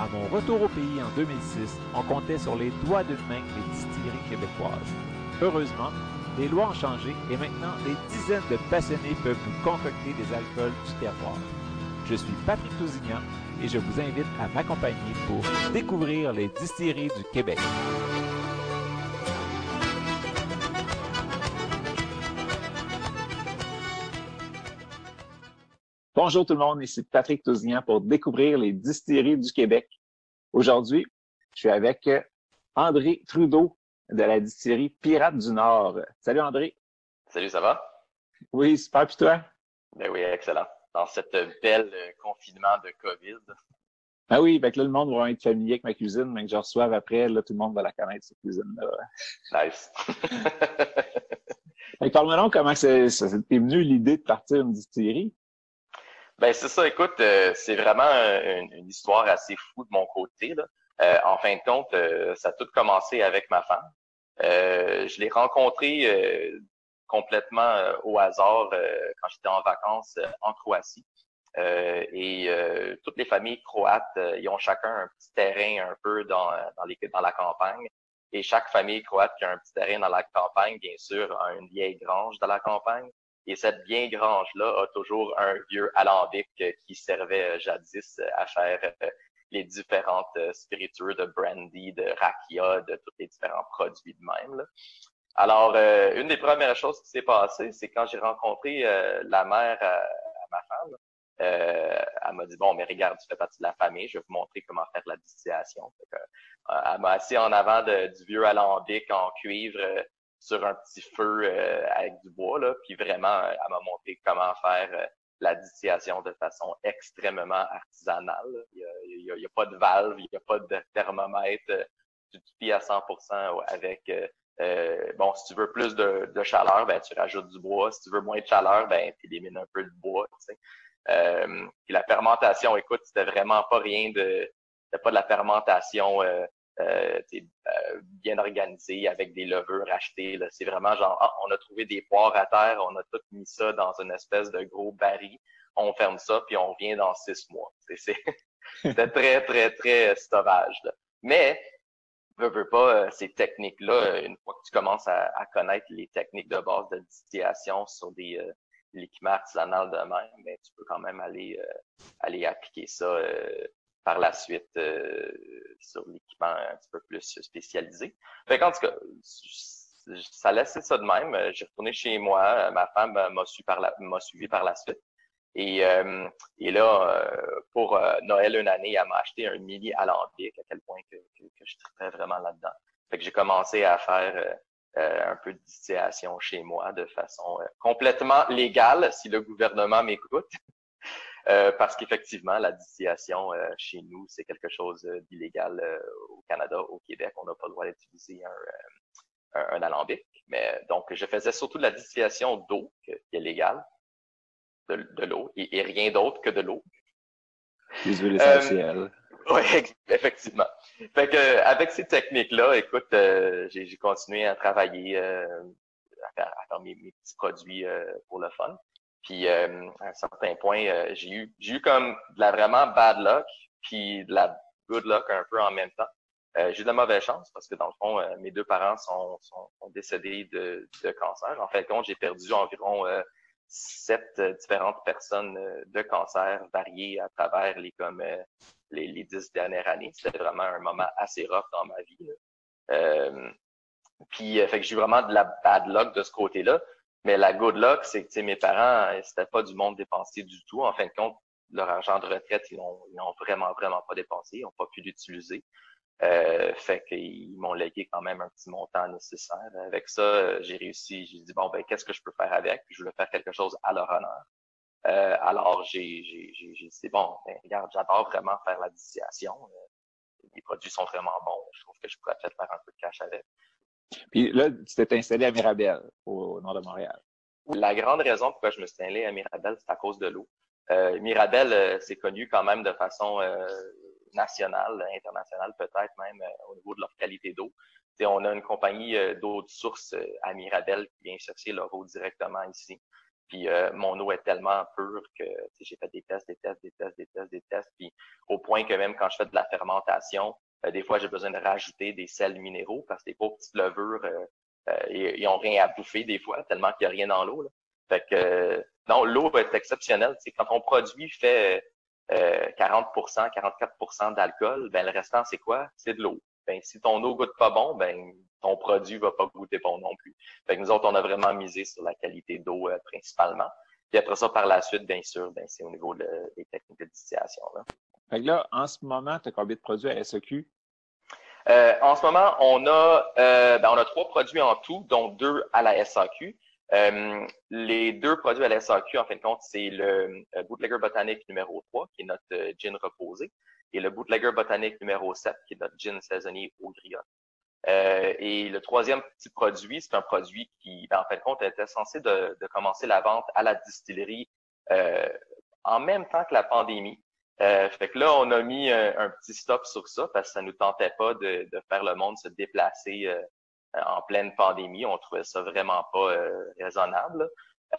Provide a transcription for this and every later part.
À mon retour au pays en 2006, on comptait sur les doigts d'une main les distilleries québécoises. Heureusement, les lois ont changé et maintenant des dizaines de passionnés peuvent vous concocter des alcools du terroir. Je suis Patrick Tousignan et je vous invite à m'accompagner pour découvrir les distilleries du Québec. Bonjour tout le monde, ici Patrick Tousignan pour découvrir les distilleries du Québec. Aujourd'hui, je suis avec André Trudeau de la distillerie Pirate du Nord. Salut André. Salut, ça va? Oui, super, puis toi? Ben oui, excellent. Dans cette belle confinement de COVID. Ah oui, ben que là, le monde va être familier avec ma cuisine, mais que je reçoive après, là, tout le monde va la connaître, cette cuisine-là. Nice. Parle-moi donc comment c'est venu l'idée de partir une distillerie? Ben c'est ça, écoute, euh, c'est vraiment une, une, histoire assez fou de mon côté. Là. Euh, en fin de compte, euh, ça a tout commencé avec ma femme. je l'ai rencontrée complètement au hasard quand j'étais en vacances en Croatie. et toutes les familles croates, ils ont chacun un petit terrain un peu dans, dans, les, dans la campagne. Et chaque famille croate qui a un petit terrain dans la campagne, bien sûr, a une vieille grange dans la campagne. Et cette vieille grange-là a toujours un vieux alambic qui servait jadis à faire les différentes spiritueux de brandy, de rakia, de tous les différents produits de même. Là. Alors, euh, une des premières choses qui s'est passée, c'est quand j'ai rencontré euh, la mère à, ma femme, euh, elle m'a dit, bon, mais regarde, tu fais partie de la famille, je vais vous montrer comment faire la distillation. elle m'a assis en avant du vieux alambic en cuivre sur un petit feu euh, avec du bois, là, puis vraiment, elle m'a montré comment faire euh, la distillation de façon extrêmement artisanale. Il n'y a, a, a, pas de valve, il n'y a pas de thermomètre. Euh, tu te à 100% avec, euh, bon, si tu veux plus de, de, chaleur, ben, tu rajoutes du bois. Si tu veux moins de chaleur, ben, tu élimines un peu de bois. Tu sais. euh, puis la fermentation, écoute, c'était vraiment pas rien de, c'était pas de la fermentation euh, euh, euh, bien organisé avec des levures achetées. C'est vraiment genre, ah, on a trouvé des poires à terre, on a tout mis ça dans une espèce de gros baril, on ferme ça, puis on revient dans six mois. C'était très, très, très sauvage. Là. Mais, veux, veux pas, euh, ces techniques-là, une fois que tu commences à, à, connaître les techniques de base de distillation sur des euh, l'équipement artisanal de même, ben, tu peux quand même aller, euh, aller appliquer ça euh, par la suite euh, sur l'équipement un petit peu plus spécialisé. Fait qu'en tout cas, ça laissait ça de même. J'ai retourné chez moi. Ma femme m'a suivi par la, suivi par la suite. Et, euh, et là, euh, pour euh, Noël une année, elle m'a acheté un mini alambic, à quel point que, que, je traitais vraiment là-dedans. Fait que j'ai commencé à faire un peu de distillation chez moi de façon complètement légale, si le gouvernement m'écoute. Euh, parce qu'effectivement, la distillation euh, chez nous, c'est quelque chose euh, d'illégal au Canada, au Québec. On n'a pas le droit d'utiliser un, un, un, alambic. Mais donc, je faisais surtout de la distillation d'eau, qui est légale, de, de l'eau, et, et, rien d'autre que de l'eau. Les huiles essentielles. oui, effectivement. Fait que avec ces techniques-là, écoute, j'ai continué à travailler, à faire, à faire mes, mes, petits produits pour le fun. Puis euh, à un certain point, euh, j'ai eu j'ai eu comme de la vraiment bad luck, puis de la good luck un peu en même temps. Euh, j'ai eu de la mauvaise chance parce que dans le fond, euh, mes deux parents sont, sont, sont, décédés de, de cancer. En fait, compte, j'ai perdu environ euh, sept différentes personnes de cancer variées à travers les comme les, les dix dernières années. C'était vraiment un moment assez rough dans ma vie. Puis, fait que j'ai eu vraiment de la bad luck de ce côté-là. Mais la good luck, c'est que mes parents, c'était pas du monde dépensé du tout. En fin de compte, leur argent de retraite, ils n'ont vraiment, vraiment pas dépensé. Ils n'ont pas pu l'utiliser. Euh, fait qu'ils m'ont légué quand même un petit montant nécessaire. Avec ça, j'ai réussi. J'ai dit bon ben qu'est-ce que je peux faire avec? Je voulais faire quelque chose à leur honneur. Euh, alors j'ai j'ai dit bon ben, regarde j'adore vraiment faire la distillation. Euh, les produits sont vraiment bons. Je trouve que je pourrais peut-être faire un peu de cash avec. Puis là, tu t'es installé à Mirabel, au nord de Montréal. La grande raison pourquoi je me suis installé à Mirabel, c'est à cause de l'eau. Euh, Mirabel, c'est connu quand même de façon nationale, internationale peut-être même euh, au niveau de leur qualité d'eau. On a une compagnie euh, d'eau de source euh, à Mirabel qui vient chercher leur eau directement ici. Puis mon eau est tellement pure que j'ai fait des tests, des tests, des tests, des tests, des tests. Puis au point que même quand je fais de la fermentation, des fois j'ai besoin de rajouter des sels minéraux parce que les pauvres petites levures, ils, ont rien à bouffer des fois, tellement qu'il n'y a rien dans l'eau. Fait que non, l'eau est exceptionnelle. C'est quand ton produit fait 40% euh, 44% d'alcool, ben le restant, c'est quoi? C'est de l'eau. Ben, si ton eau goûte pas bon, ben ton produit va pas goûter bon non plus. Fait que nous autres, on a vraiment misé sur la qualité d'eau euh, principalement. Puis après ça, par la suite, bien sûr, ben, c'est au niveau des techniques de distillation. Là. Fait que là, en ce moment, tu as combien de produits à SEQ? Euh, en ce moment, on a, ben, on a trois produits en tout, dont deux à la SAQ. Euh, les deux produits à la SAQ, en fin de compte, c'est le euh, Bootlegger Botanique numéro 3, qui est notre euh, gin reposé, et le Bootlegger Botanique numéro 7, qui est notre gin saisonnier au griotte. et le troisième petit produit, c'est un produit qui, ben, en fin de compte, était censé de, de commencer la vente à la distillerie en même temps que la pandémie. Fait que là, on a mis un, petit stop sur ça parce que ça nous tentait pas de, de faire le monde se déplacer euh, en pleine pandémie. On trouvait ça vraiment pas euh, raisonnable.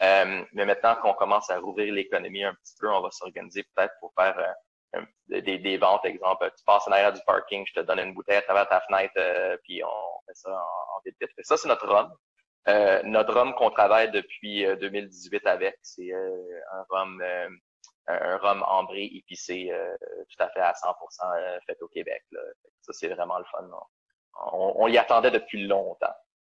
Euh, mais maintenant qu'on commence à rouvrir l'économie un petit peu, on va s'organiser peut-être pour faire des, des, ventes, exemple, tu passes en arrière du parking, je te donne une bouteille à travers ta fenêtre, puis on fait ça en, en vite Ça, c'est notre rhum. notre rhum qu'on travaille depuis 2018 avec, c'est un rhum un rhum ambré épicé tout à fait à 100% fait au Québec. Là. Ça, c'est vraiment le fun. Non? on, y attendait depuis longtemps.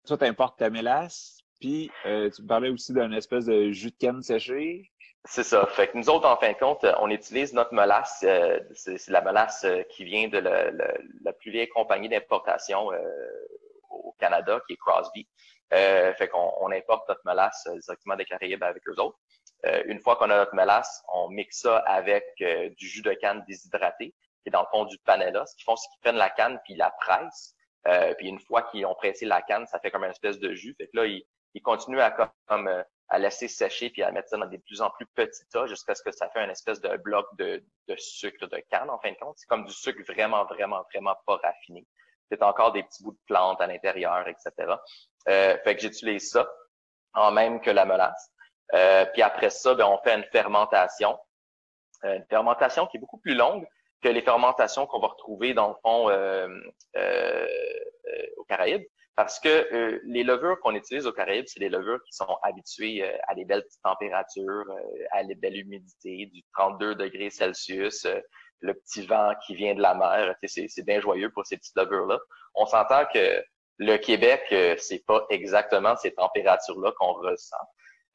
Toi, tu importes ta mélasse, puis euh, tu parlais aussi d'un espèce de jus de canne séché. C'est ça. Fait que nous autres, en fin de compte, on utilise notre mélasse. Euh, c'est la mélasse euh, qui vient de la, plus vieille compagnie d'importation au Canada, qui est Crosby. fait qu'on on importe notre mélasse directement des Caraïbes avec eux autres. Une fois qu'on a notre mélasse, on mixe ça avec du jus de canne déshydraté, qui est dans le fond du panela. Ce qu'ils font, c'est qu'ils prennent la canne puis ils la pressent. Euh, puis une fois qu'ils ont pressé la canne, ça fait comme une espèce de jus. Fait que là, ils, ils continuent à comme euh, à laisser sécher puis à mettre ça dans des plus en plus petits tas jusqu'à ce que ça fait une espèce de bloc de, de sucre de canne en fin de compte. C'est comme du sucre vraiment, vraiment, vraiment pas raffiné. C'est encore des petits bouts de plantes à l'intérieur, etc. Euh, fait que j'utilise ça en même que la mélasse. Euh, puis après ça, ben, on fait une fermentation. une fermentation qui est beaucoup plus longue, que les fermentations qu'on va retrouver dans le fond euh, euh, euh aux Caraïbes, parce que euh, les levures qu'on utilise aux Caraïbes, c'est des levures qui sont habituées à des belles petites températures, à des belles humidités, du 32 degrés Celsius, le petit vent qui vient de la mer, c'est bien joyeux pour ces petites levures-là. On s'entend que le Québec, c'est pas exactement ces températures-là qu'on ressent.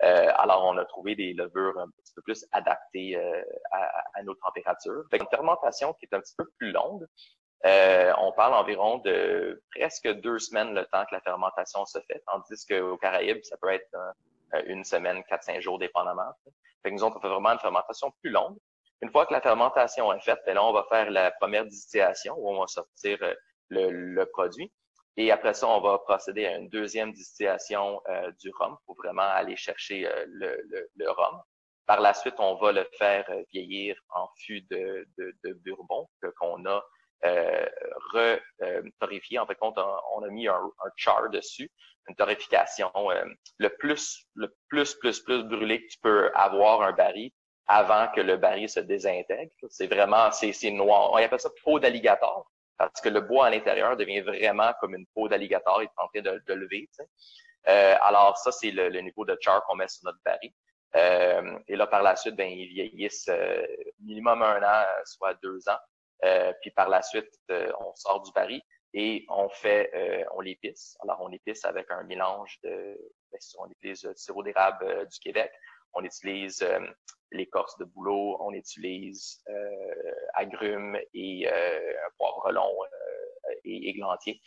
Euh, alors, on a trouvé des levures un petit peu plus adaptées euh, à, nos températures. Fait une fermentation qui est un petit peu plus longue. Euh, on parle environ de presque deux semaines le temps que la fermentation se fait, tandis qu'aux Caraïbes, ça peut être une semaine, quatre, cinq jours, dépendamment. Fait que nous, on fait vraiment une fermentation plus longue. Une fois que la fermentation est faite, ben là, on va faire la première distillation où on va sortir le, le produit. Et après ça, on va procéder à une deuxième distillation euh, du rhum pour vraiment aller chercher euh, le, le, le, rhum. Par la suite, on va le faire euh, vieillir en fût de, de, de bourbon qu'on a euh, re-torréfié. en fait, on a, on a mis un, char dessus, une torréfication, le plus, le plus, plus, plus brûlé que tu peux avoir un baril avant que le baril se désintègre. C'est vraiment, c'est noir. On appelle ça peau d'alligator parce que le bois à l'intérieur devient vraiment comme une peau d'alligator, il est en train de, de lever. Euh, alors ça, c'est le, niveau de char qu'on met sur notre baril. Euh, et là, par la suite, ben, ils vieillissent euh, minimum un an, soit deux ans. Euh, puis par la suite, on sort du baril. et on fait, euh, on l'épice. Alors, on épice avec un mélange de, ben, on utilise du sirop d'érable du Québec, on utilise l'écorce de bouleau, on utilise agrumes et un poivre long et églantier.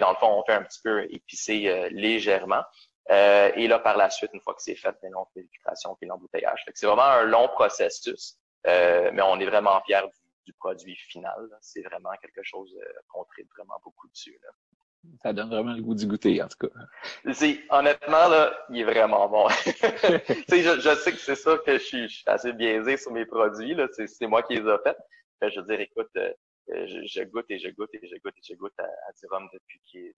Dans le fond, on fait un petit peu épicer légèrement. Euh, et là, par la suite, une fois que c'est fait, ben, on fait l'éducation puis l'embouteillage. C'est vraiment un long processus, euh, mais on est vraiment fiers du, produit final. C'est vraiment quelque chose euh, qu'on traite vraiment beaucoup dessus. Ça donne vraiment le goût du goûter, en tout cas. honnêtement, là, il est vraiment bon. je, sais que c'est ça que je suis, assez biaisé sur mes produits. C'est moi qui les ai faits. Je veux dire, écoute, euh, je, goûte et je goûte et je goûte et je goûte à, du rhum depuis,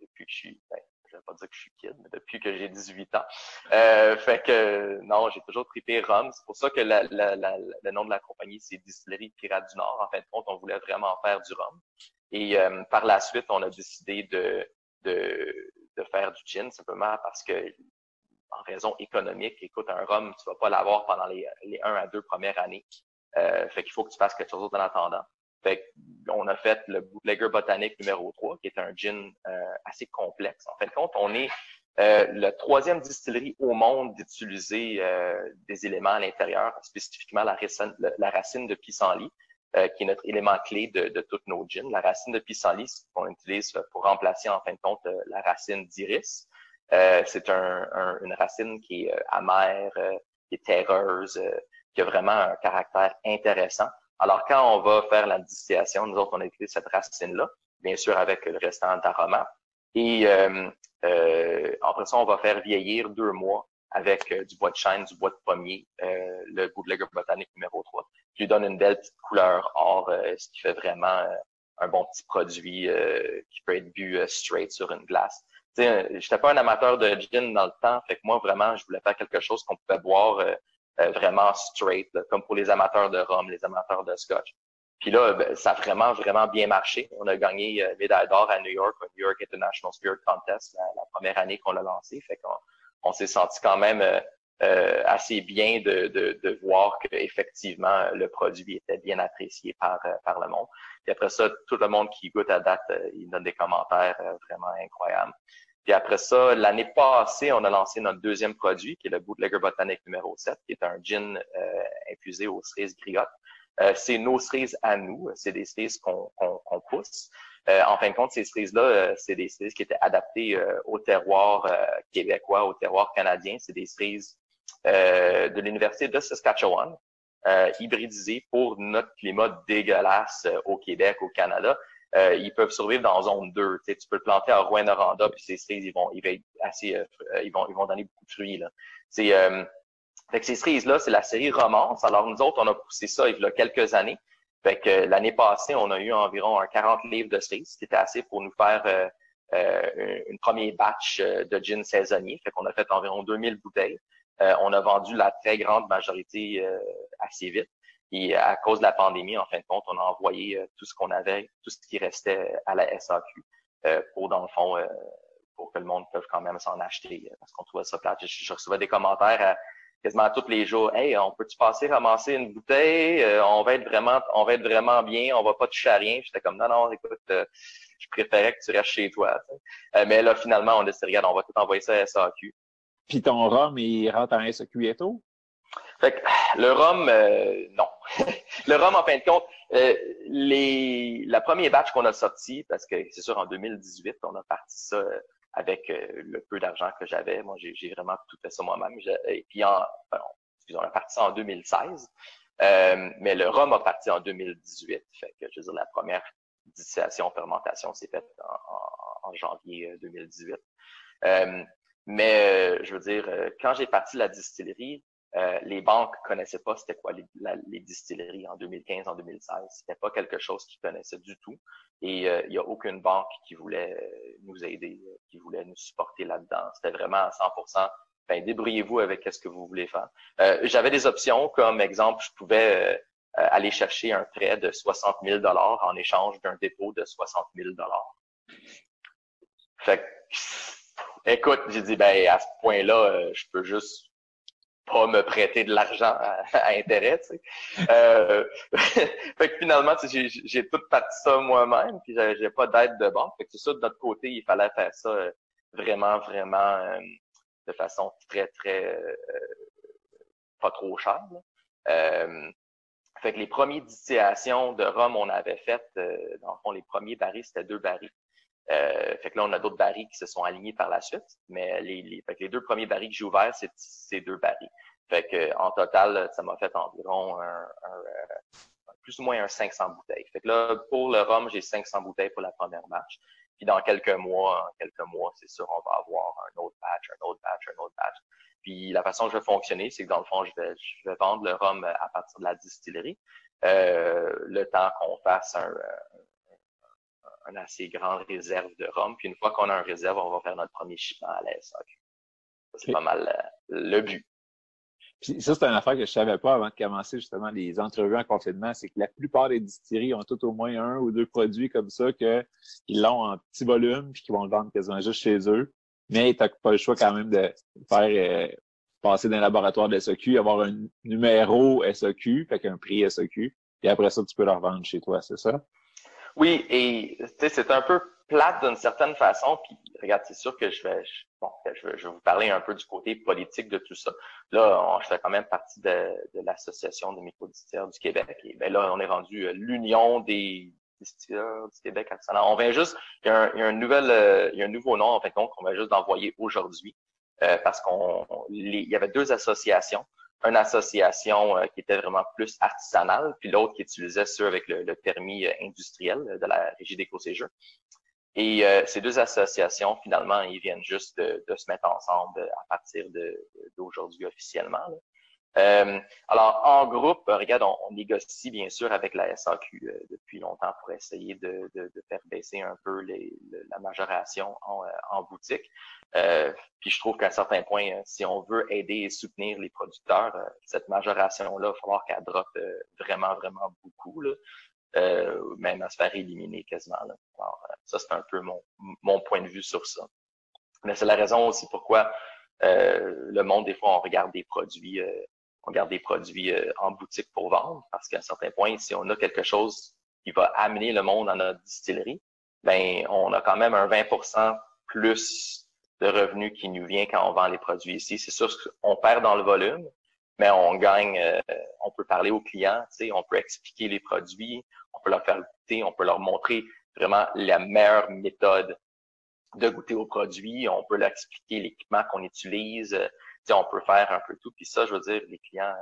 depuis que je suis, ben, je vais pas dire que je suis kid, mais depuis que j'ai 18 ans. Euh, fait que non, j'ai toujours trippé rhum. C'est pour ça que le nom de la compagnie, c'est Distillerie Pirate du Nord. En fin de compte, on voulait vraiment faire du rhum. Et euh, par la suite, on a décidé de, de, de faire du gin, simplement parce que en raison économique, écoute, un rhum, tu vas pas l'avoir pendant les, les un à deux premières années. Euh, fait qu'il faut que tu fasses quelque chose d'autre en attendant. Fait on a fait le Bootlegger Botanique numéro 3, qui est un gin euh, assez complexe. En fin de compte, on est euh, la troisième distillerie au monde d'utiliser euh, des éléments à l'intérieur, spécifiquement la racine, la racine de pissenlit, euh, qui est notre élément clé de, de toutes nos gins. La racine de pissenlit, qu'on utilise pour remplacer en fin de compte la racine d'iris. c'est un, un, une racine qui est amère, qui est terreuse, qui a vraiment un caractère intéressant. Alors, quand on va faire la distillation, nous autres, on a utilisé cette racine-là, bien sûr avec le restant d'aromates. Et euh, euh, après ça, on va faire vieillir deux mois avec euh, du bois de chêne, du bois de pommier, euh, le bootlegger botanique numéro 3, qui lui donne une belle petite couleur or, euh, ce qui fait vraiment un bon petit produit qui peut être bu straight sur une glace. Je n'étais pas un amateur de gin dans le temps, fait que moi, vraiment, je voulais faire quelque chose qu'on pouvait boire vraiment straight, comme pour les amateurs de rhum, les amateurs de scotch. Puis là, ben, ça a vraiment, vraiment bien marché. On a gagné euh, médaille d'or à New York, New York International Spirit Contest, la, première année qu'on l'a lancé. Fait qu'on on, s'est senti quand même euh, euh, assez bien de, de, de voir qu'effectivement, le produit était bien apprécié par, par le monde. Puis après ça, tout le monde qui goûte à date, il donne des commentaires vraiment incroyables. Puis après ça, l'année passée, on a lancé notre deuxième produit, qui est le Bootlegger Botanique numéro 7, qui est un gin euh, infusé aux cerises griottes. Euh, c'est nos cerises à nous, c'est des cerises qu'on pousse. Euh, en fin de compte, ces cerises-là, euh, c'est des cerises qui étaient adaptées au terroir québécois, au terroir canadien. C'est des cerises de l'Université de Saskatchewan, hybridisées pour notre climat dégueulasse au Québec, au Canada. Euh, ils peuvent survivre dans zone 2. Tu, peux le planter à Rouen-Noranda, puis ces cerises, ils vont, ils vont assez, euh, ils vont, ils vont donner beaucoup de fruits. Là. C'est, euh, ces cerises-là, c'est la série Romance. Alors, nous autres, on a poussé ça il y a quelques années. Fait que l'année passée, on a eu environ un 40 livres de cerises, ce qui était assez pour nous faire euh, euh, une première batch de gin saisonnier. Fait qu'on a fait environ 2000 bouteilles. on a vendu la très grande majorité assez vite. Et à cause de la pandémie, en fin de compte, on a envoyé euh, tout ce qu'on avait, tout ce qui restait à la SAQ euh, pour, dans le fond, euh, pour que le monde puisse quand même s'en acheter parce qu'on trouvait ça plate. Je, recevais des commentaires quasiment tous les jours. Hey, on peut-tu passer ramasser une bouteille? on va être vraiment, on va être vraiment bien, on va pas toucher à rien. J'étais comme non, non, écoute, je préférais que tu restes chez toi. mais là, finalement, on a dit, regarde, on va tout envoyer ça à SAQ. Puis ton rhum, il rentre en SAQ et tout? Fait que, le rhum, euh, non. le rhum, en fin de compte, euh, les, la première batch qu'on a sorti, parce que c'est sûr, en 2018, on a parti ça euh, avec le peu d'argent que j'avais. Moi, j'ai vraiment tout fait ça moi-même. Et puis, en, on a parti en 2016. mais le rhum a parti en 2018. Fait que, je veux dire, la première distillation, fermentation s'est faite en, en, janvier 2018. mais, je veux dire, quand j'ai parti la distillerie, euh, les banques connaissaient pas c'était quoi les, distilleries en 2015, en 2016. C'était pas quelque chose qu'ils connaissaient du tout. Et euh, il n'y a aucune banque qui voulait euh, nous aider, qui voulait nous supporter là-dedans. C'était vraiment à 100%. Ben, débrouillez-vous avec ce que vous voulez faire. J'avais des options comme exemple, je pouvais aller chercher un prêt de 60 000 dollars en échange d'un dépôt de 60 000 dollars. Fait écoute, j'ai dit ben à ce point-là, je peux juste pas me prêter de l'argent à, intérêt. Tu sais. euh, fait que finalement, j'ai tout parti ça moi-même, puis j'ai pas d'aide de banque. Fait que c'est ça, de notre côté, il fallait faire ça euh, vraiment, vraiment euh, de façon très, très euh, pas trop chère. fait que les premières distillations de rhum, on avait fait, dans le fond, les premiers barils, c'était deux barils. Euh, fait que là, on a d'autres barils qui se sont alignés par la suite, mais les, fait que les deux premiers barils que j'ai ouverts, c'est ces deux barils. Fait que en total, ça m'a fait environ euh, plus ou moins un 500 bouteilles. Fait que là, pour le rhum, j'ai 500 bouteilles pour la première batch. Puis dans quelques mois, quelques mois, c'est sûr, on va avoir un autre batch, un autre batch, un autre batch. Puis la façon que je vais fonctionner, c'est que dans le fond, je vais, je vais vendre le rhum à partir de la distillerie. Euh, le temps qu'on fasse un, une assez grande réserve de rhum. Puis une fois qu'on a un réserve, on va faire notre premier shipment à la C'est pas mal euh, le but. Puis ça, c'est une affaire que je savais pas avant de commencer justement les entrevues en confinement, c'est que la plupart des distilleries ont tout au moins un ou deux produits comme ça qu'ils l'ont en petit volume puis qu'ils vont le vendre quasiment juste chez eux. Mais tu n'as pas le choix quand même de faire euh, passer d'un laboratoire de SOQ, avoir un numéro SOQ, fait qu'un prix SOQ, et après ça, tu peux le revendre chez toi, c'est ça? Oui, et c'est un peu plate d'une certaine façon. Puis regarde, c'est sûr que je vais, bon, je vais, je vais, vous parler un peu du côté politique de tout ça. Là, je fais quand même partie de, de l'association des microdistilleurs du Québec. Et ben là, on est rendu euh, l'union des distilleurs du Québec. On vient juste, il y a un, il y a un nouvel, euh, il y a un nouveau nom en fait qu'on va juste d'envoyer aujourd'hui euh, parce qu'on, il y avait deux associations une association euh, qui était vraiment plus artisanale, puis l'autre qui utilisait ceux avec le, permis euh, industriel de la Régie d'éco-séjour. Et euh, ces deux associations, finalement, ils viennent juste de, se mettre ensemble à partir d'aujourd'hui officiellement. Euh, alors, en groupe, regarde, on, négocie bien sûr avec la SAQ depuis longtemps pour essayer de, de, de, faire baisser un peu les, la majoration en, en boutique. Euh, puis je trouve qu'à un certain point, euh, si on veut aider et soutenir les producteurs, euh, cette majoration-là, il va falloir qu'elle droppe vraiment, vraiment beaucoup, là, même à se faire éliminer quasiment. Là. Alors, ça, c'est un peu mon, mon point de vue sur ça. Mais c'est la raison aussi pourquoi le monde, des fois, on regarde des produits, on regarde des produits en boutique pour vendre, parce qu'à un certain point, si on a quelque chose qui va amener le monde à notre distillerie, ben on a quand même un 20% plus de revenus qui nous vient quand on vend les produits ici. C'est sûr qu'on perd dans le volume, mais on gagne, euh, on peut parler aux clients, on peut expliquer les produits, on peut leur faire goûter, on peut leur montrer vraiment la meilleure méthode de goûter aux produits, on peut leur expliquer l'équipement qu'on utilise, euh, on peut faire un peu tout. Puis ça, je veux dire, les clients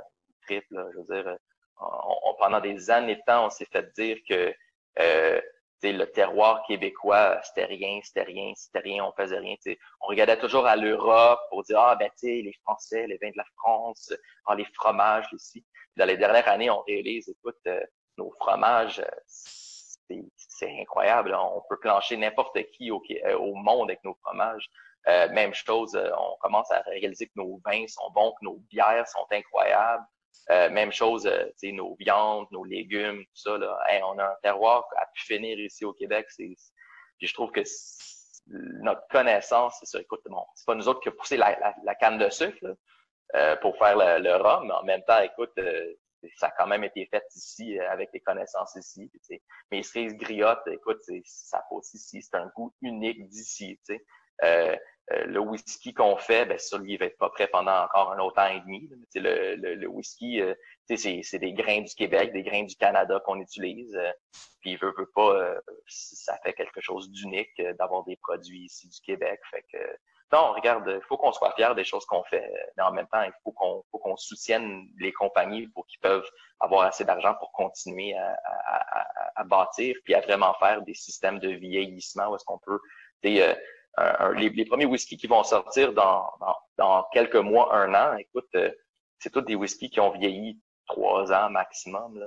triplent, je veux dire, on, pendant des années de temps, on s'est fait dire que euh, le terroir québécois, c'était rien, c'était rien, c'était rien, on faisait rien. On regardait toujours à l'Europe pour dire Ah ben tu les Français, les vins de la France, ah, les fromages ici. Dans les dernières années, on réalise, écoute, euh, nos fromages, euh, c'est incroyable. On peut plancher n'importe qui euh, au, monde avec nos fromages. Même chose, on commence à réaliser que nos vins sont bons, que nos bières sont incroyables. Euh, même chose, euh, nos viandes, nos légumes, tout ça. Là. on a un terroir à pu finir ici au Québec. C'est, je trouve que notre connaissance, c'est ça. Écoute, bon, c'est pas nous autres qui avons poussé la, la, canne de sucre euh, pour faire le, rhum, mais en même temps, écoute, euh, ça a quand même été fait ici avec les connaissances ici. Mes cerises griottes, écoute, ça pousse ici, c'est un goût unique d'ici. Euh, euh, le whisky qu'on fait, ben ça, lui, il va être pas prêt pendant encore un autre an et demi. Le, le, le, whisky, euh, c'est des grains du Québec, des grains du Canada qu'on utilise. Euh, puis il veut, veut pas, euh, ça fait quelque chose d'unique d'avoir des produits ici du Québec. Fait que non, regarde, il faut qu'on soit fier des choses qu'on fait, mais en même temps, il faut qu'on faut qu'on soutienne les compagnies pour qu'ils peuvent avoir assez d'argent pour continuer à, à, à, à, bâtir, puis à vraiment faire des systèmes de vieillissement où est-ce qu'on peut les, les, premiers whiskies qui vont sortir dans, dans, dans, quelques mois, un an, écoute, euh, c'est tous des whiskies qui ont vieilli trois ans maximum. Là.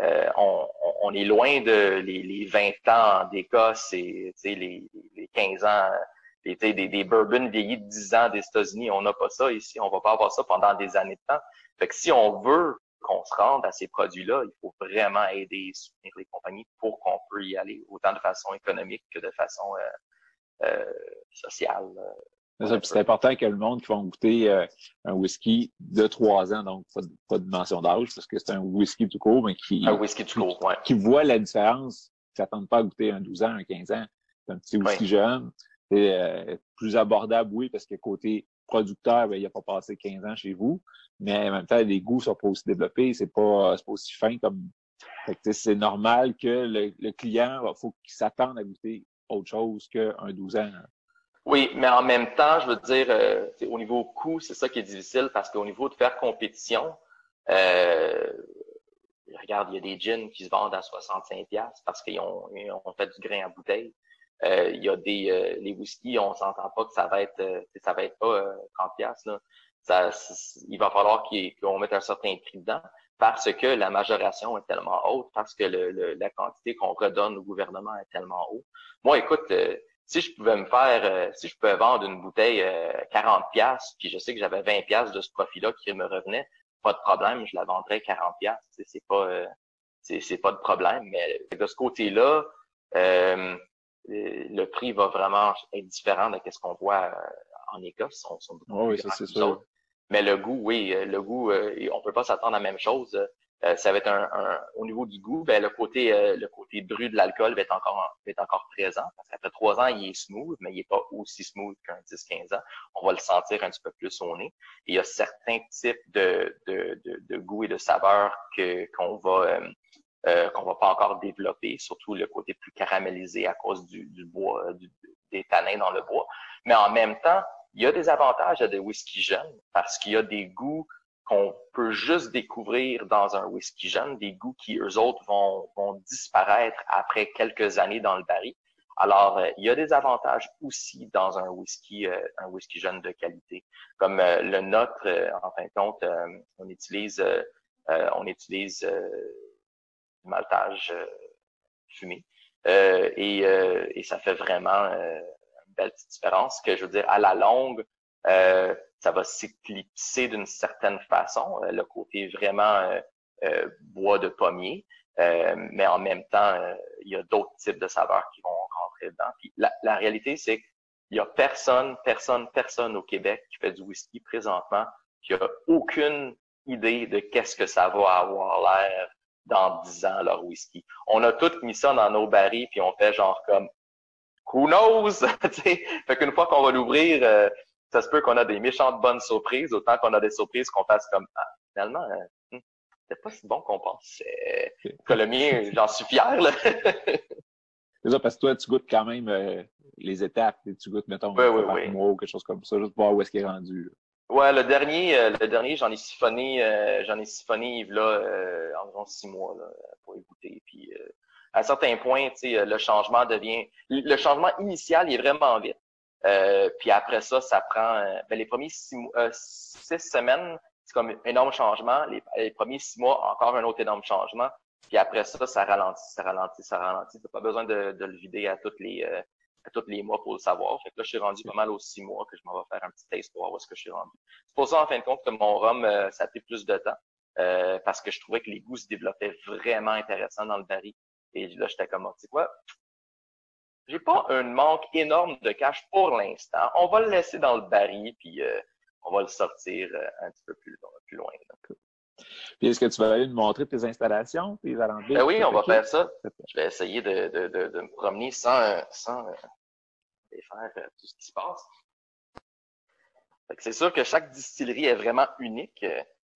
Euh, on, on, est loin de les, les 20 ans d'Écosse et les, les 15 ans, des, des, bourbons vieillis de 10 ans des États-Unis. On n'a pas ça ici. On va pas avoir ça pendant des années de temps. Fait que si on veut qu'on se rende à ces produits-là, il faut vraiment aider et soutenir les compagnies pour qu'on puisse y aller, autant de façon économique que de façon euh, sociale. C'est important que le monde qui va goûter euh, un whisky de trois ans, donc pas de, mention d'âge, parce que c'est un whisky tout court, mais qui, un whisky tout court, ouais. qui voit la différence, qui s'attendent pas à goûter un 12 ans, un 15 ans. C'est un petit whisky jeune. C'est euh, plus abordable, oui, parce que côté producteur, ben, il n'a pas passé 15 ans chez vous, mais en même temps, les goûts sont pas aussi développés, c'est pas, pas aussi fin comme. c'est normal que le, le client, il faut qu'il s'attende à goûter autre chose qu'un 12 ans. Oui, mais en même temps, je veux dire, euh, au niveau coût, c'est ça qui est difficile parce qu'au niveau de faire compétition, euh, regarde, il y a des jeans qui se vendent à 65 parce qu'ils ont, ont, fait du grain à bouteille. Euh, il y a des les whisky, on s'entend pas que ça va être ça va être pas 30 là. Ça, il va falloir qu'on mette un certain prix dedans parce que la majoration est tellement haute, parce que le, la quantité qu'on redonne au gouvernement est tellement haute. Moi, écoute, si je pouvais me faire, si je pouvais vendre une bouteille 40 pièces, puis je sais que j'avais 20 pièces de ce profit-là qui me revenait, pas de problème, je la vendrais 40 pièces. C'est pas, c'est pas de problème. Mais de ce côté-là, euh, le prix va vraiment être différent de ce qu'on voit euh, en Écosse. On, oui, c'est sûr. Mais le goût, oui, euh, le goût, euh, on peut pas s'attendre à la même chose. ça va être un, au niveau du goût, ben, le côté le côté brut de l'alcool va être encore va être encore présent parce qu'après trois ans, il est smooth, mais il est pas aussi smooth qu'un 10-15 ans. On va le sentir un petit peu plus au nez. il y a certains types de, de, de, goût et de saveurs que qu'on va euh, qu'on va pas encore développer, surtout le côté plus caramélisé à cause du, bois, euh, des tanins dans le bois. Mais en même temps, il y a des avantages à des whisky jeunes parce qu'il y a des goûts qu'on peut juste découvrir dans un whisky jeune, des goûts qui, eux autres, vont, vont disparaître après quelques années dans le baril. Alors, euh, il y a des avantages aussi dans un whisky, un whisky jeune de qualité. Comme le nôtre, en fin de compte, on utilise, on utilise du maltage euh, fumé. Euh, et, euh, ça fait vraiment belle petite différence que je veux dire, à la longue, ça va s'éclipser d'une certaine façon, le côté vraiment bois de pommier. mais en même temps, il y a d'autres types de saveurs qui vont rentrer dedans. Puis la, la réalité, c'est qu'il y a personne, personne, personne au Québec qui fait du whisky présentement qui a aucune idée de qu'est-ce que ça va avoir l'air dans 10 ans leur whisky. On a tous mis ça dans nos barils, puis on fait genre comme Who knows? fait qu'une fois qu'on va l'ouvrir, euh, ça se peut qu'on a des méchantes bonnes surprises, autant qu'on a des surprises qu'on fasse comme ah, finalement, euh, hmm, c'est pas si bon qu'on pense. Que le mien, j'en suis fier. Là. c'est ça, parce que toi, tu goûtes quand même euh, les étapes, tu goûtes, mettons, oui, oui, mois ou quelque chose comme ça, juste pour voir où est-ce qu'il est rendu. Ouais, le dernier, euh, le dernier, j'en ai siphonné, j'en ai siphonné là environ six mois là, pour écouter. Puis à un certain point, tu sais, le changement devient, le changement initial il est vraiment vite. puis après ça, ça prend, ben, les premiers six, six semaines, c'est comme un énorme changement. Les, premiers six mois, encore un autre énorme changement. Puis après ça, ça ralentit, ça ralentit, ça ralentit. T'as pas besoin de, de, le vider à toutes les tous les mois pour le savoir. Fait que là, je suis rendu pas mal aux six mois que je m'en vais faire un petit test pour voir où est-ce que je suis rendu. C'est pour ça, en fin de compte, que mon rhum, euh, ça a pris plus de temps. Euh, parce que je trouvais que les goûts se développaient vraiment intéressants dans le baril. Et là, j'étais comme, tu sais quoi, j'ai pas un manque énorme de cash pour l'instant. On va le laisser dans le baril, puis euh, on va le sortir un petit peu plus, plus loin. Puis est-ce que tu vas aller nous montrer tes installations, tes alambics? Ben oui, on va faire ça. Je vais essayer de, de, de, de me promener sans, sans euh, faire euh, tout ce qui se passe. C'est sûr que chaque distillerie est vraiment unique.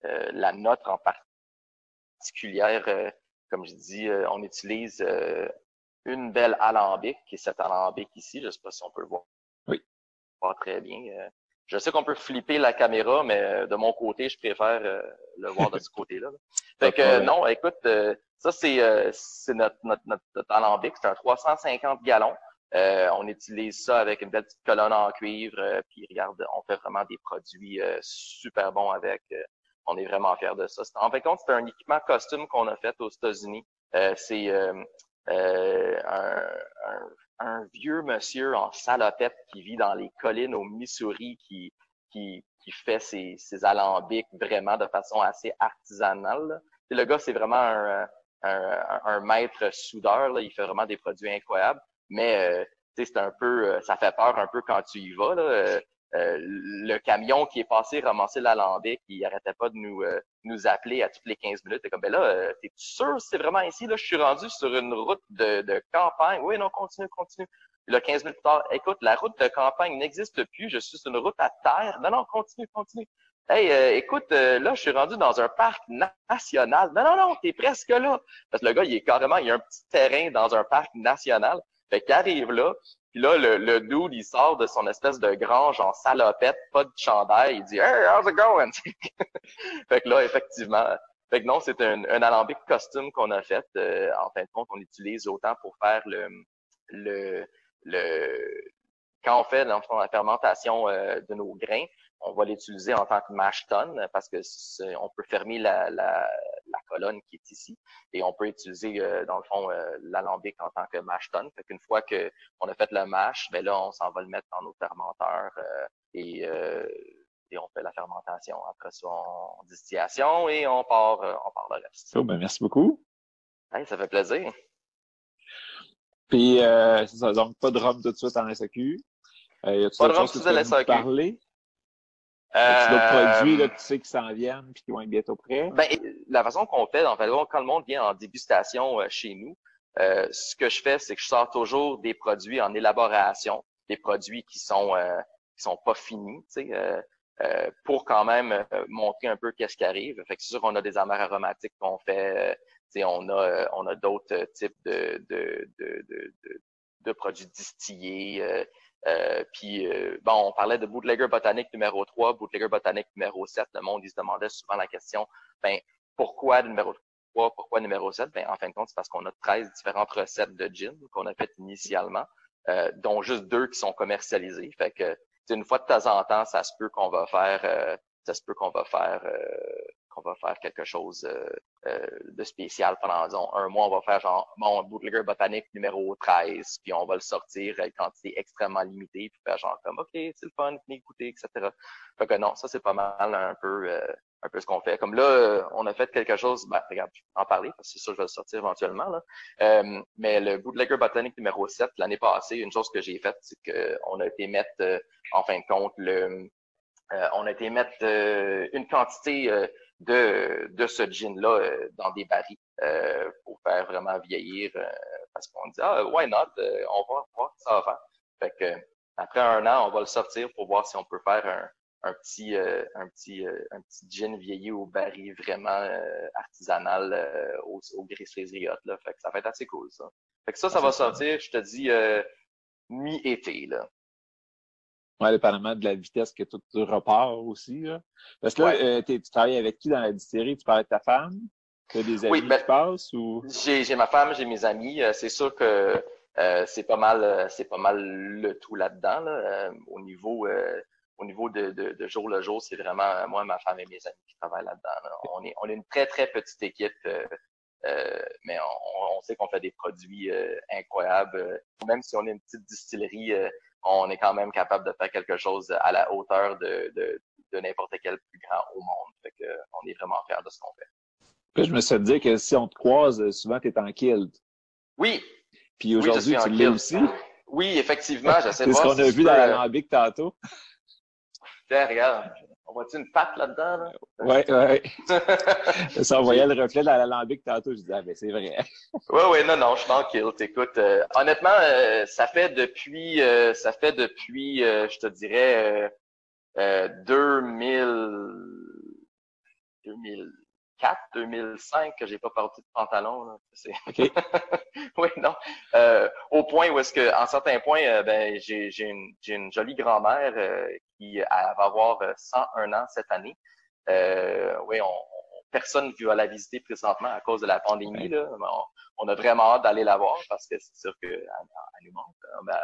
Euh, la nôtre en particulière, comme je dis, on utilise une belle alambic, qui est cet alambic ici. Je ne sais pas si on peut le voir. Oui. Pas très bien. Je sais qu'on peut flipper la caméra, mais euh, de mon côté, je préfère euh, le voir de ce côté-là. Fait que non, écoute, euh, ça c'est c'est notre, notre, notre, alambic, c'est un 350 gallons. on utilise ça avec une belle petite colonne en cuivre, puis regarde, on fait vraiment des produits super bons avec. On est vraiment fiers de ça. En fait, compte, c'est un équipement costume qu'on a fait aux États-Unis. c'est un, un un vieux monsieur en salopette qui vit dans les collines au Missouri qui, qui, fait ses, ses alambics vraiment de façon assez artisanale. le gars, c'est vraiment un, un, maître soudeur. Là. Il fait vraiment des produits incroyables. Mais euh, c'est un peu, euh, ça fait peur un peu quand tu y vas. Là. Euh, le camion qui est passé ramasser l'alambic, il arrêtait pas de nous nous appeler à toutes les 15 minutes. Et comme ben là, t'es sûr c'est vraiment ici là? Je suis rendu sur une route de, campagne. Oui, non, continue, continue. Là, 15 minutes plus tard, écoute, la route de campagne n'existe plus. Je suis sur une route à terre. Non, non, continue, continue. Hey, euh, écoute, euh, là, je suis rendu dans un parc national. Non, non, non, t'es presque là. Parce que le gars, il est carrément, il y a un petit terrain dans un parc national. Fait qu'il arrive là, là, le, le il sort de son espèce de grange en salopette, pas de chandail. Il dit Hey, how's it going? fait que là, effectivement, fait que non, c'est un, un alambic costume qu'on a fait. Euh, en fin de compte, on utilise autant pour faire le, le, le quand on fait la fermentation de nos grains, on va l'utiliser en tant que mash tun parce que on peut fermer la, la, la, colonne qui est ici et on peut utiliser euh, dans le fond euh, l'alambic en tant que mash tun. Fait qu'une fois que on a fait le mash, ben là on s'en va le mettre dans nos fermenteurs euh, et, et on fait la fermentation. Après ça, on, distillation et on part on part le reste. Oh, ben merci beaucoup. ça fait plaisir. Puis c'est ça, donc pas de rhum tout de suite en SAQ. Euh, pas de rhum tout de suite en SAQ. Parler? Euh, d'autres produits là, tu sais qui s'en viennent puis qui vont être bientôt prêts? Ben, la façon qu'on fait, en fait, quand le monde vient en dégustation euh, chez nous, euh, ce que je fais, c'est que je sors toujours des produits en élaboration, des produits qui sont euh, qui sont pas finis, tu sais, pour quand même montrer un peu qu'est-ce qui arrive. Fait que c'est sûr qu'on a des amers aromatiques qu'on fait, tu sais, on a on a d'autres types de de, de, de, de produits distillés. Euh, puis, euh, bon, on parlait de bootlegger botanique numéro 3, bootlegger botanique numéro 7. Le monde, il se demandait souvent la question, ben, pourquoi numéro 3, pourquoi numéro 7? Ben, en fin de compte, c'est parce qu'on a 13 différentes recettes de gin qu'on a faites initialement, euh, dont juste deux qui sont commercialisées. Fait que, une fois de temps en temps, ça se peut qu'on va faire, ça se peut qu'on va faire on va faire quelque chose euh, euh, de spécial pendant un mois. On va faire genre mon bootlegger botanique numéro 13, puis on va le sortir à quantité extrêmement limitée, puis faire genre comme OK, c'est le fun, venez écouter, etc. Fait que non, ça c'est pas mal un peu euh, un peu ce qu'on fait. Comme là, on a fait quelque chose, ben, regarde, je vais en parler parce que c'est sûr je vais le sortir éventuellement. Là. Mais le bootlegger botanique numéro 7, l'année passée, une chose que j'ai faite, c'est qu'on a été mettre en fin de compte le on a été mettre une quantité de, de ce gin-là euh, dans des barils euh, pour faire vraiment vieillir euh, parce qu'on dit ah why not on va voir ce que ça va faire. Fait que après un an, on va le sortir pour voir si on peut faire un, un petit un petit un petit gin vieilli au baril vraiment artisanal au, au là. Fait que ça va être assez cool ça. Fait que ça, ça ah, va sortir, je te dis mi-été là. Ouais, dépendamment de la vitesse que tout repart aussi. Là. Parce que là, euh, tu travailles avec qui dans la distillerie? Tu parles de ta femme? Tu as des amis oui, ben, qui passent ou? J'ai ma femme, j'ai mes amis. Euh, c'est sûr que euh, c'est pas mal c'est pas mal le tout là-dedans. Là. au niveau au niveau de, de, de, jour le jour, c'est vraiment moi, ma femme et mes amis qui travaillent là-dedans. On, est, on est une très, très petite équipe. mais on, on sait qu'on fait des produits incroyables. Même si on est une petite distillerie, on est quand même capable de faire quelque chose à la hauteur de, de, de n'importe quel plus grand au monde. Fait que, on est vraiment fiers de ce qu'on fait. Puis je me suis dit que si on te croise, souvent tu es en kilt. Oui. Puis aujourd'hui, tu l'es aussi. Oui, effectivement, j'essaie de voir. C'est ce qu'on a vu dans la lambic tantôt. Tiens, regarde. On voit-tu une patte là-dedans? Là? Oui, oui. ça envoyait le reflet dans l'alambic tantôt. Je disais, ah, ben, c'est vrai. oui, oui, non, non, je suis tranquille. Écoute, euh, honnêtement, euh, ça fait depuis, euh, ça fait depuis, je te dirais, 2000, 2000, 2004, 2005 que j'ai pas porté de pantalon. Là. oui, non. Euh, au point où est-ce que, en certains points, euh, ben, j'ai, une, une, jolie grand-mère euh, qui va avoir 101 ans cette année. oui, on, personne ne va la visiter présentement à cause de la pandémie. Là. On, a vraiment hâte d'aller la voir parce que c'est sûr qu'elle nous manque. Ben,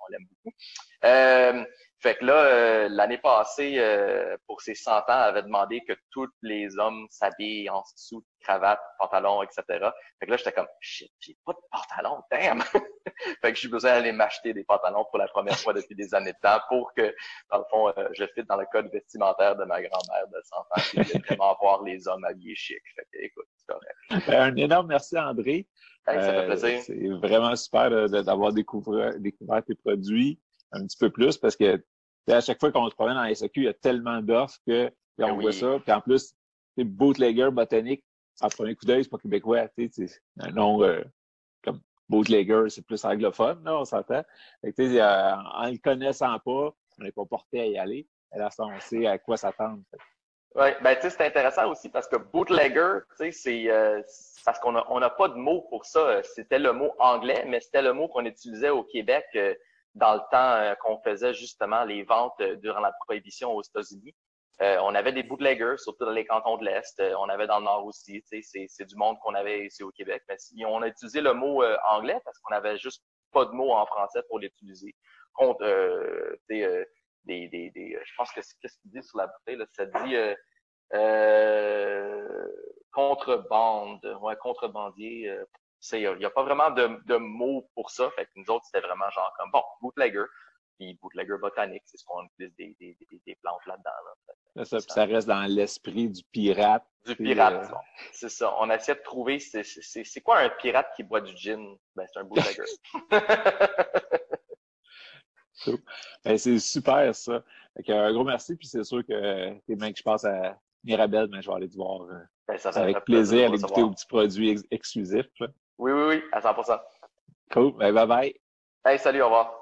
on l'aime beaucoup. Fait que là, euh, l'année passée, euh, pour ses 100 ans, elle avait demandé que tous les hommes s'habillent en dessous de cravate, pantalon, etc. Fait que là, j'étais comme, shit, j'ai pas de pantalon, damn! fait que j'ai besoin d'aller m'acheter des pantalons pour la première fois depuis des années de temps pour que, dans le fond, euh, je fitte dans le code vestimentaire de ma grand-mère de 100 ans qui vraiment voir les hommes habillés chic. Fait que, écoute, c'est correct. Ben, un énorme merci, André. ça fait plaisir. C'est vraiment super d'avoir découvert, découvert tes produits un petit peu plus parce que à chaque fois qu'on se promène dans les SQ, il y a tellement d'offres que on Ben voit ça. Puis en plus, c'est bootlegger botanique, à premier coup d'œil, c'est pas québécois. tu sais, C'est un nom euh, bootlegger, c'est plus anglophone, là, on s'entend. Euh, en le connaissant pas, on n'est pas porté à y aller. Et là, on sait à quoi s'attendre. Oui, ben tu sais, c'est intéressant aussi parce que bootlegger, tu sais, c'est euh, parce qu'on a on n'a pas de mot pour ça. C'était le mot anglais, mais c'était le mot qu'on utilisait au Québec euh, dans le temps euh, qu'on faisait justement les ventes durant la prohibition aux États-Unis. Euh, on avait des bootleggers, surtout dans les cantons de l'Est. Euh, on avait dans le Nord aussi. C'est du monde qu'on avait ici au Québec. Mais si- on a utilisé le mot euh, anglais parce qu'on avait juste pas de mot en français pour l'utiliser. Contre, des, des, des, je pense que c'est qu'est-ce qu'il dit sur la bouteille ça dit contrebande, ouais, contrebandier. il n'y a, pas vraiment de, mots pour ça. Nous autres, c'était vraiment genre comme bon, bootlegger. Puis bootlegger botanique, c'est ce qu'on utilise des, des, des, des plantes là-dedans. Là. Ça, puis ça reste dans l'esprit du pirate. Du pirate, euh, bon. c'est ça. On essaie de trouver, c'est- quoi un pirate qui boit du gin? Ben, c'est un bootlegger. Ben, c'est super, ça. Fait un gros merci, puis c'est sûr que tes mains que je passe à Mirabelle, ben, je vais aller te voir euh, Ben, ça, avec plaisir, aller goûter aux petits produits ex- exclusifs. là. Oui, oui, oui, à 100%. Cool. Ben, bye bye. Hey, salut, au revoir.